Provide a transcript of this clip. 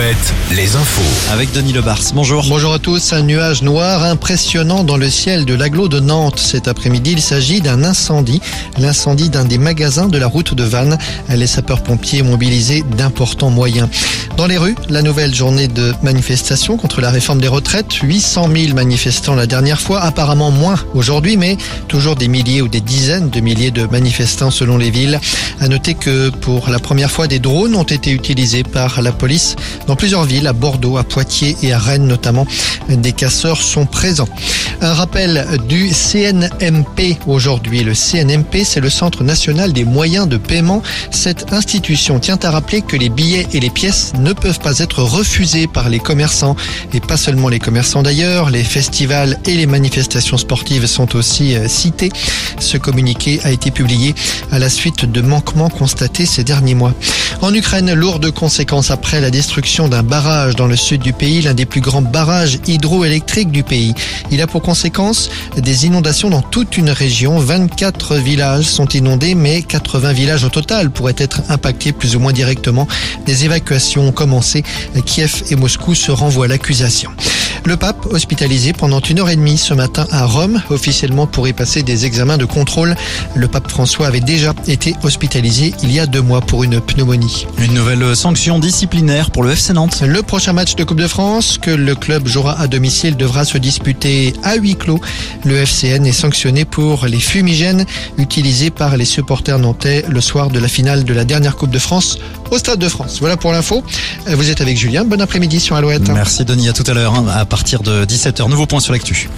Alouette, les infos. Avec Denis Lebars. Bonjour. Bonjour à tous. Un nuage noir impressionnant dans le ciel de l'agglo de Nantes. Cet après-midi, il s'agit d'un incendie. L'incendie d'un des magasins de la route de Vannes. Les sapeurs-pompiers mobilisé d'importants moyens. Dans les rues, la nouvelle journée de manifestation contre la réforme des retraites. 800 000 manifestants la dernière fois. Apparemment moins aujourd'hui, mais toujours des milliers ou des dizaines de milliers de manifestants selon les villes. À noter que pour la première fois, des drones ont été utilisés par la police dans plusieurs villes, à Bordeaux, à Poitiers et à Rennes notamment. Des casseurs sont présents. Un rappel du CNMP aujourd'hui. Le CNMP, c'est le Centre national des moyens de paiement. Cette institution tient à rappeler que les billets et les pièces ne peuvent pas être refusés par les commerçants et pas seulement les commerçants d'ailleurs. Les festivals et les manifestations sportives sont aussi euh, cités. Ce communiqué a été publié à la suite de manquements constatés ces derniers mois. En Ukraine, lourde conséquence après la destruction d'un barrage dans le sud du pays, l'un des plus grands barrages hydroélectriques du pays. Il a pour conséquence des inondations dans toute une région. 24 villages sont inondés, mais 80 villages au total pourraient être impactés plus ou moins directement. Des évacuations ont commencé. Kiev et Moscou se renvoient l'accusation. Le pape hospitalisé pendant une heure et demie ce matin à Rome, officiellement pour y passer des examens de contrôle. Le pape François avait déjà été hospitalisé il y a deux mois pour une pneumonie. Une nouvelle sanction disciplinaire pour le FC Nantes. Le prochain match de Coupe de France que le club jouera à domicile devra se disputer à huis clos. Le FCN est sanctionné pour les fumigènes utilisés par les supporters nantais le soir de la finale de la dernière Coupe de France au Stade de France. Voilà pour l'info. Vous êtes avec Julien. Bon après-midi sur Alouette. Merci Denis, à tout à l'heure, hein, partir de 17h. Nouveau point sur l'actu.